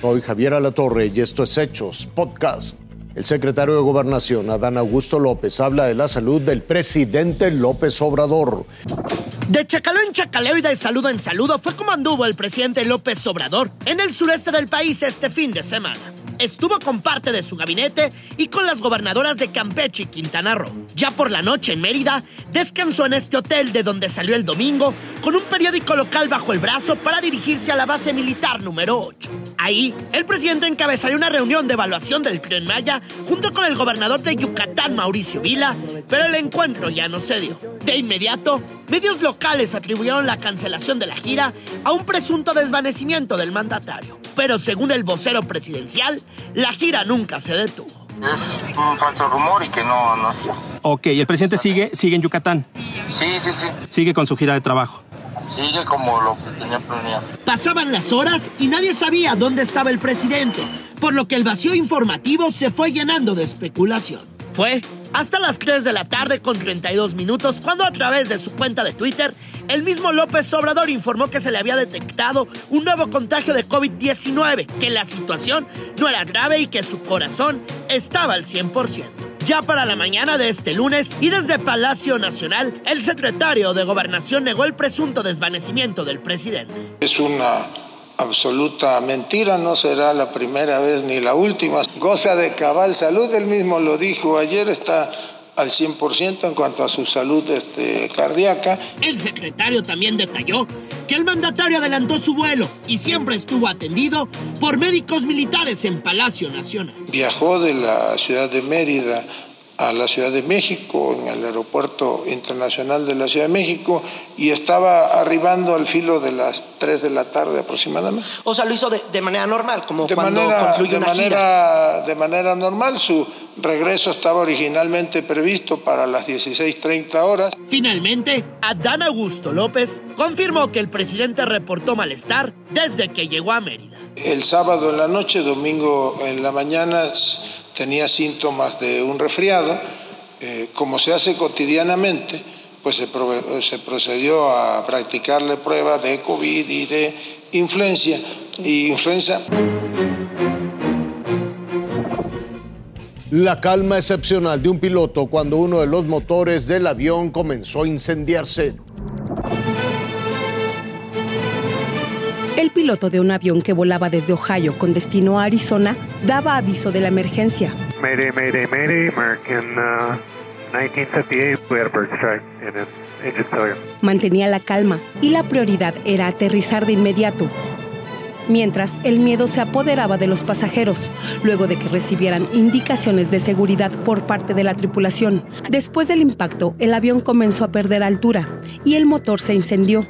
Soy Javier Alatorre y esto es Hechos Podcast. El secretario de Gobernación, Adán Augusto López, habla de la salud del presidente López Obrador. De chacaleo en chacaleo y de saludo en saludo fue como anduvo el presidente López Obrador en el sureste del país este fin de semana estuvo con parte de su gabinete y con las gobernadoras de Campeche y Quintana Roo. Ya por la noche en Mérida, descansó en este hotel de donde salió el domingo con un periódico local bajo el brazo para dirigirse a la base militar número 8. Ahí, el presidente encabezaría una reunión de evaluación del Tren Maya junto con el gobernador de Yucatán, Mauricio Vila, pero el encuentro ya no se dio. De inmediato, medios locales atribuyeron la cancelación de la gira a un presunto desvanecimiento del mandatario. Pero según el vocero presidencial, la gira nunca se detuvo. Es un falso rumor y que no, no Ok, ¿y el presidente sigue, sigue en Yucatán? Sí, sí, sí. Sigue con su gira de trabajo. Sigue como lo que tenía planeado. Pasaban las horas y nadie sabía dónde estaba el presidente, por lo que el vacío informativo se fue llenando de especulación. Fue hasta las 3 de la tarde con 32 minutos cuando a través de su cuenta de Twitter, el mismo López Obrador informó que se le había detectado un nuevo contagio de COVID-19, que la situación no era grave y que su corazón estaba al 100%. Ya para la mañana de este lunes y desde Palacio Nacional, el secretario de Gobernación negó el presunto desvanecimiento del presidente. Es una absoluta mentira, no será la primera vez ni la última. Goza de cabal salud, él mismo lo dijo ayer, está al 100% en cuanto a su salud este, cardíaca. El secretario también detalló que el mandatario adelantó su vuelo y siempre estuvo atendido por médicos militares en Palacio Nacional. Viajó de la ciudad de Mérida a la Ciudad de México, en el aeropuerto internacional de la Ciudad de México, y estaba arribando al filo de las 3 de la tarde aproximadamente. O sea, lo hizo de, manera normal, como de cuando manera, concluye de una manera, De manera normal, su regreso estaba originalmente previsto para las 16.30 horas. Finalmente, Adán Augusto López confirmó que el presidente reportó malestar desde que llegó a Mérida. El sábado en la noche, domingo en la mañana tenía síntomas de un resfriado, eh, como se hace cotidianamente, pues se, procedió a practicarle pruebas de COVID y de influencia y influenza. La calma excepcional de un piloto cuando uno de los motores del avión comenzó a incendiarse. Piloto de un avión que volaba desde Ohio con destino a Arizona daba aviso de la emergencia. Mayday, mayday, mayday, American 1958, uh, we had a bird strike and an engine failure. Mantenía la calma y la prioridad era aterrizar de inmediato. Mientras, el miedo se apoderaba de los pasajeros, luego de que recibieran indicaciones de seguridad por parte de la tripulación. Después del impacto, el avión comenzó a perder altura y el motor se incendió.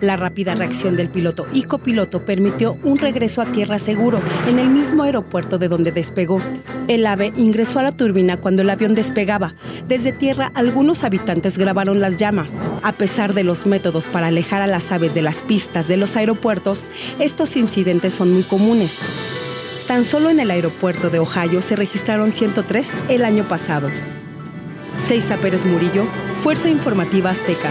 La rápida reacción del piloto y copiloto permitió un regreso a tierra seguro en el mismo aeropuerto de donde despegó. El ave ingresó a la turbina cuando el avión despegaba. Desde tierra algunos habitantes grabaron las llamas. A pesar de los métodos para alejar a las aves de las pistas de los aeropuertos, estos incidentes son muy comunes. Tan solo en el aeropuerto de Ohio se registraron 103 el año pasado. Seiza Pérez Murillo, Fuerza Informativa Azteca.